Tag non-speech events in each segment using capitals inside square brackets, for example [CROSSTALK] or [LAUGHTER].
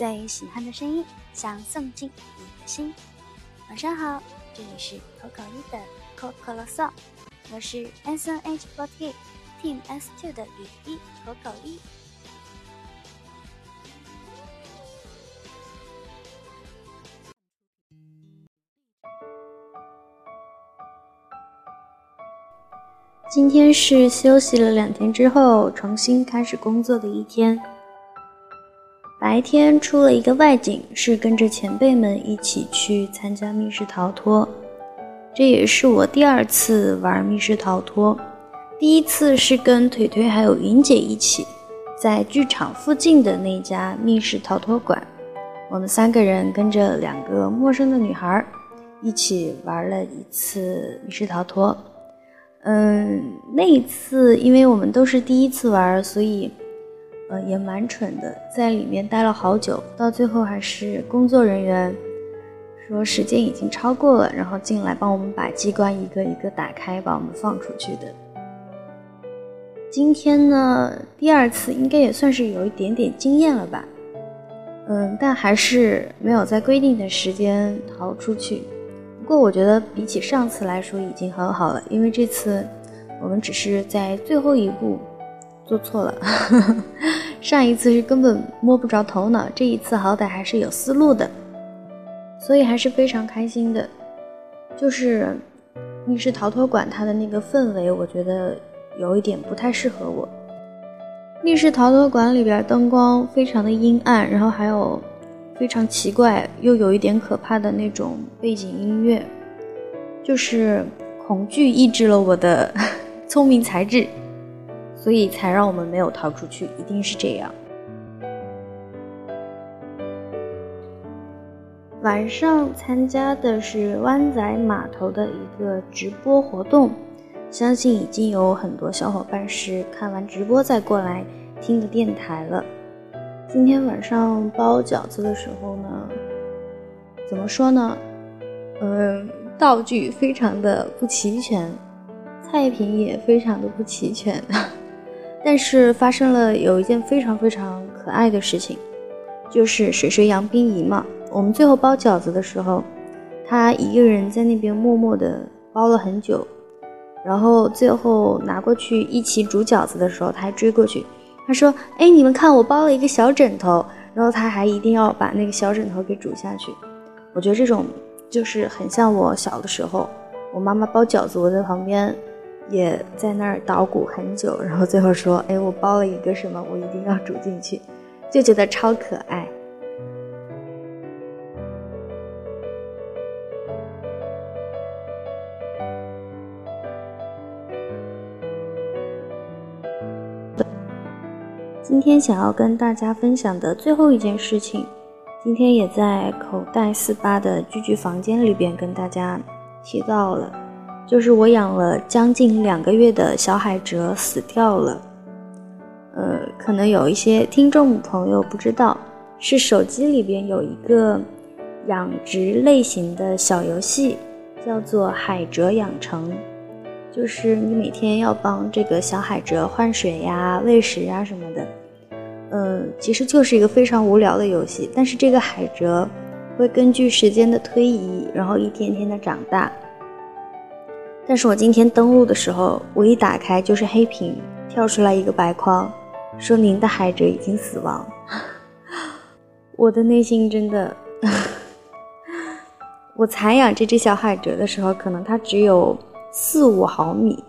最喜欢的声音，想送进你的心。晚上好，这里是口口一的口口啰嗦，我是 S N H forty Team S two 的雨滴口口一。今天是休息了两天之后，重新开始工作的一天。白天出了一个外景，是跟着前辈们一起去参加密室逃脱。这也是我第二次玩密室逃脱，第一次是跟腿腿还有云姐一起，在剧场附近的那家密室逃脱馆，我们三个人跟着两个陌生的女孩一起玩了一次密室逃脱。嗯，那一次，因为我们都是第一次玩，所以，呃，也蛮蠢的，在里面待了好久，到最后还是工作人员说时间已经超过了，然后进来帮我们把机关一个一个打开，把我们放出去的。今天呢，第二次应该也算是有一点点经验了吧，嗯，但还是没有在规定的时间逃出去。不过我觉得比起上次来说已经很好了，因为这次我们只是在最后一步做错了。[LAUGHS] 上一次是根本摸不着头脑，这一次好歹还是有思路的，所以还是非常开心的。就是密室逃脱馆它的那个氛围，我觉得有一点不太适合我。密室逃脱馆里边灯光非常的阴暗，然后还有。非常奇怪又有一点可怕的那种背景音乐，就是恐惧抑制了我的 [LAUGHS] 聪明才智，所以才让我们没有逃出去，一定是这样。晚上参加的是湾仔码头的一个直播活动，相信已经有很多小伙伴是看完直播再过来听的电台了。今天晚上包饺子的时候呢，怎么说呢？嗯，道具非常的不齐全，菜品也非常的不齐全，但是发生了有一件非常非常可爱的事情，就是水水杨冰怡嘛。我们最后包饺子的时候，她一个人在那边默默的包了很久，然后最后拿过去一起煮饺子的时候，她还追过去。她说：“哎，你们看，我包了一个小枕头，然后她还一定要把那个小枕头给煮下去。我觉得这种就是很像我小的时候，我妈妈包饺子，我在旁边也在那儿捣鼓很久，然后最后说：‘哎，我包了一个什么，我一定要煮进去’，就觉得超可爱。”今天想要跟大家分享的最后一件事情，今天也在口袋四八的居居房间里边跟大家提到了，就是我养了将近两个月的小海蜇死掉了。呃，可能有一些听众朋友不知道，是手机里边有一个养殖类型的小游戏，叫做海蜇养成，就是你每天要帮这个小海蜇换水呀、喂食呀什么的。嗯，其实就是一个非常无聊的游戏，但是这个海蜇会根据时间的推移，然后一天天的长大。但是我今天登录的时候，我一打开就是黑屏，跳出来一个白框，说您的海蜇已经死亡。[LAUGHS] 我的内心真的，[LAUGHS] 我采养这只小海蜇的时候，可能它只有四五毫米。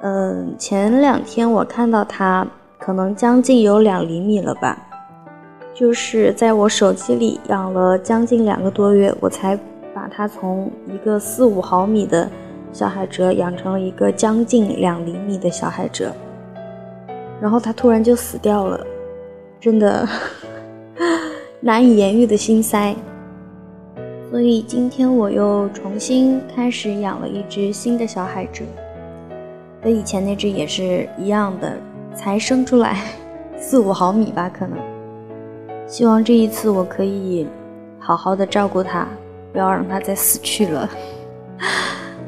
嗯，前两天我看到它。可能将近有两厘米了吧，就是在我手机里养了将近两个多月，我才把它从一个四五毫米的小海蜇养成了一个将近两厘米的小海蜇，然后它突然就死掉了，真的 [LAUGHS] 难以言喻的心塞。所以今天我又重新开始养了一只新的小海蜇，跟以前那只也是一样的。才生出来 [LAUGHS] 四五毫米吧，可能。希望这一次我可以好好的照顾它，不要让它再死去了。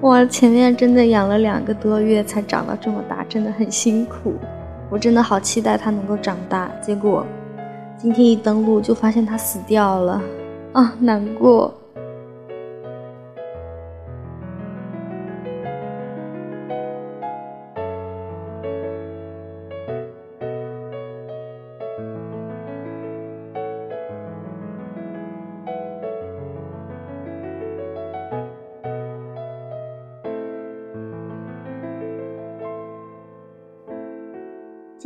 我前面真的养了两个多月才长到这么大，真的很辛苦。我真的好期待它能够长大。结果今天一登录就发现它死掉了，啊，难过。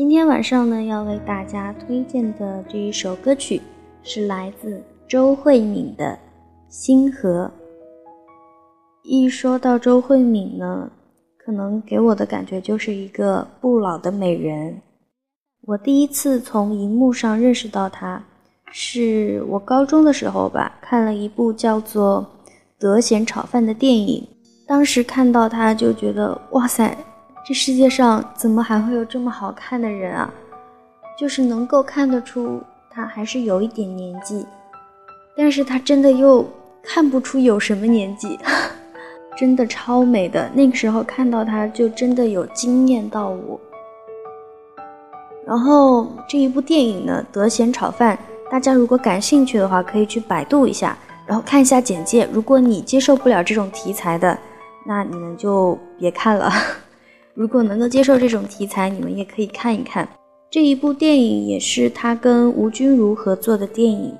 今天晚上呢，要为大家推荐的这一首歌曲是来自周慧敏的《星河》。一说到周慧敏呢，可能给我的感觉就是一个不老的美人。我第一次从荧幕上认识到她，是我高中的时候吧，看了一部叫做《德贤炒饭》的电影，当时看到她就觉得，哇塞！这世界上怎么还会有这么好看的人啊？就是能够看得出他还是有一点年纪，但是他真的又看不出有什么年纪，[LAUGHS] 真的超美的。那个时候看到他就真的有惊艳到我。然后这一部电影呢，《德贤炒饭》，大家如果感兴趣的话，可以去百度一下，然后看一下简介。如果你接受不了这种题材的，那你们就别看了。如果能够接受这种题材，你们也可以看一看这一部电影，也是他跟吴君如合作的电影。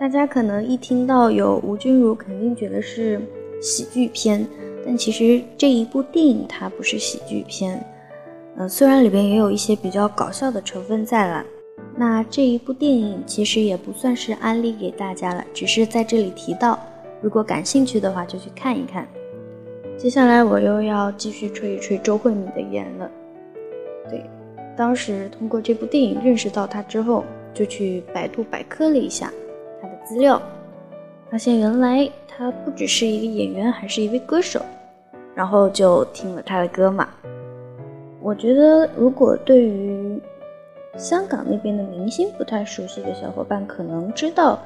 大家可能一听到有吴君如，肯定觉得是喜剧片，但其实这一部电影它不是喜剧片。嗯，虽然里边也有一些比较搞笑的成分在了。那这一部电影其实也不算是安利给大家了，只是在这里提到，如果感兴趣的话就去看一看。接下来我又要继续吹一吹周慧敏的颜了。对，当时通过这部电影认识到她之后，就去百度百科了一下她的资料，发现原来她不只是一个演员，还是一位歌手。然后就听了她的歌嘛。我觉得如果对于香港那边的明星不太熟悉的小伙伴，可能知道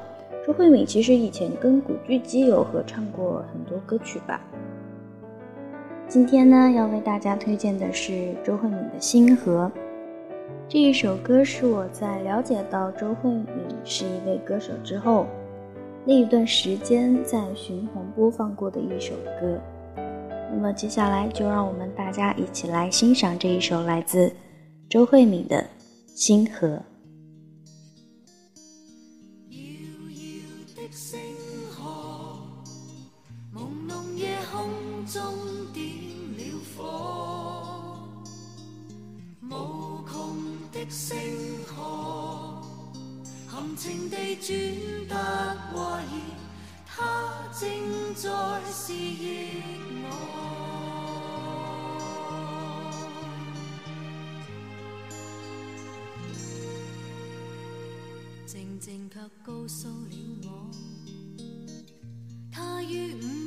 周慧敏其实以前跟古巨基有合唱过很多歌曲吧。今天呢，要为大家推荐的是周慧敏的《星河》这一首歌，是我在了解到周慧敏是一位歌手之后，那一段时间在循环播放过的一首歌。那么接下来就让我们大家一起来欣赏这一首来自周慧敏的《星河》。星河星河含情地转得怀疑，他正在示意我。静静却告诉了我，他于午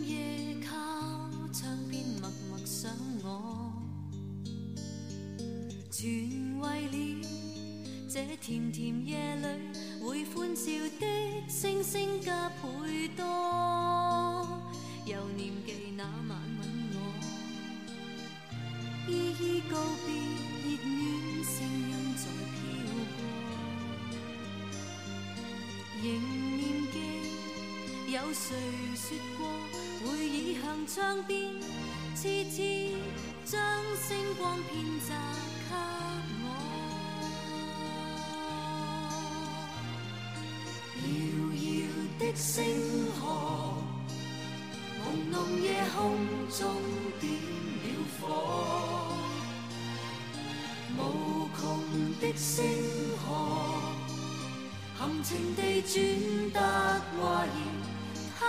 这甜甜夜里，会欢笑的星星加倍多。又念记那晚吻我，依依告别，热暖声音在飘过。仍念记，有谁说过，会倚向窗边，痴痴将星光偏洒给。星河，朦胧夜空中点了火，无穷的星河，含情地转得怀疑，他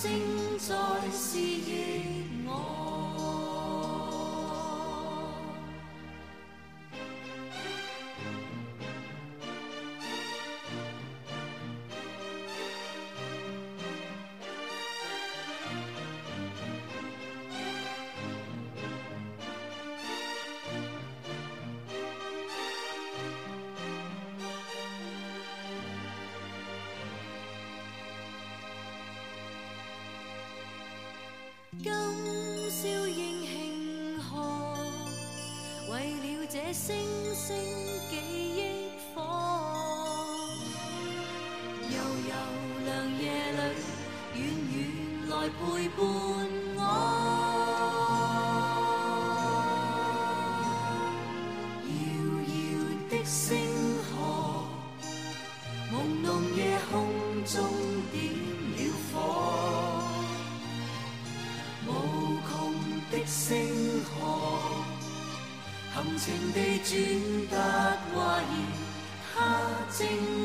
正在示意我。陪伴我。遥遥的星河，朦胧夜空中点了火，无穷的星河，含情地转达怀疑，它正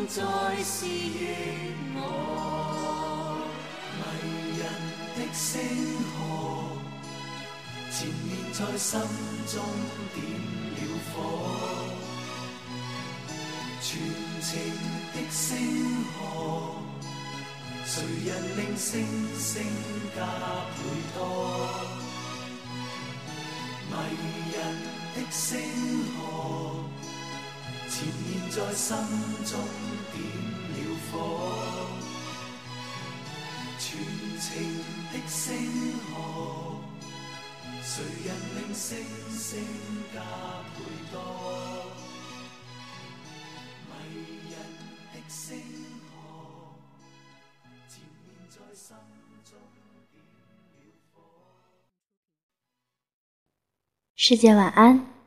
在思忆我。星河，缠绵在心中点了火。全情的星河，谁人令星星加倍多？迷人的星河，缠绵在心中点了火。全情的星河，谁人令星星加倍多？迷人的星河，缠绵在心中点了火。世界晚安，